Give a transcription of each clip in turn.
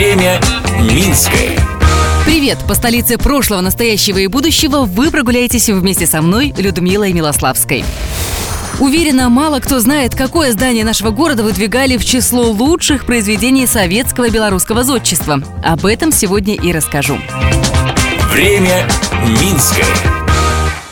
Время Минское. Привет! По столице прошлого, настоящего и будущего вы прогуляетесь вместе со мной, Людмилой Милославской. Уверена, мало кто знает, какое здание нашего города выдвигали в число лучших произведений советского и белорусского зодчества. Об этом сегодня и расскажу. Время Минское.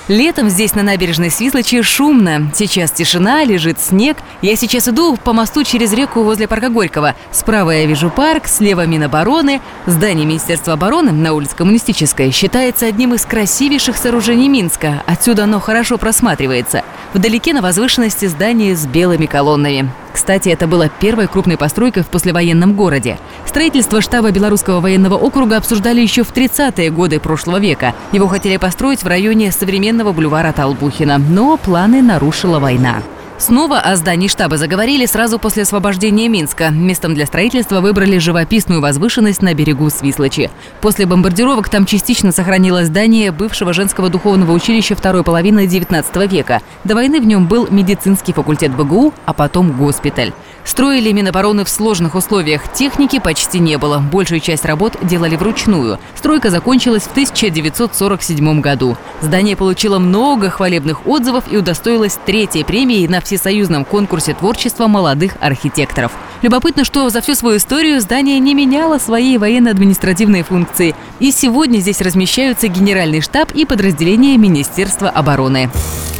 Летом здесь на набережной Свислочи шумно. Сейчас тишина, лежит снег. Я сейчас иду по мосту через реку возле парка Горького. Справа я вижу парк, слева Минобороны. Здание Министерства обороны на улице Коммунистической считается одним из красивейших сооружений Минска. Отсюда оно хорошо просматривается. Вдалеке на возвышенности здание с белыми колоннами. Кстати, это было первой крупной постройкой в послевоенном городе. Строительство штаба Белорусского военного округа обсуждали еще в 30-е годы прошлого века. Его хотели построить в районе современного бульвара Толбухина, но планы нарушила война. Снова о здании штаба заговорили сразу после освобождения Минска. Местом для строительства выбрали живописную возвышенность на берегу Свислочи. После бомбардировок там частично сохранилось здание бывшего женского духовного училища второй половины XIX века. До войны в нем был медицинский факультет БГУ, а потом госпиталь. Строили Минобороны в сложных условиях. Техники почти не было. Большую часть работ делали вручную. Стройка закончилась в 1947 году. Здание получило много хвалебных отзывов и удостоилось третьей премии на всесоюзном конкурсе творчества молодых архитекторов. Любопытно, что за всю свою историю здание не меняло свои военно-административные функции. И сегодня здесь размещаются генеральный штаб и подразделения Министерства обороны.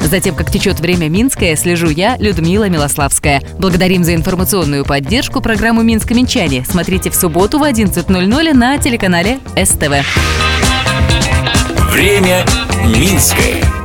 Затем, как течет время Минское, слежу я, Людмила Милославская. Благодарим за информационную поддержку программу «Минск-Минчане». Смотрите в субботу в 11.00 на телеканале СТВ. Время Минское.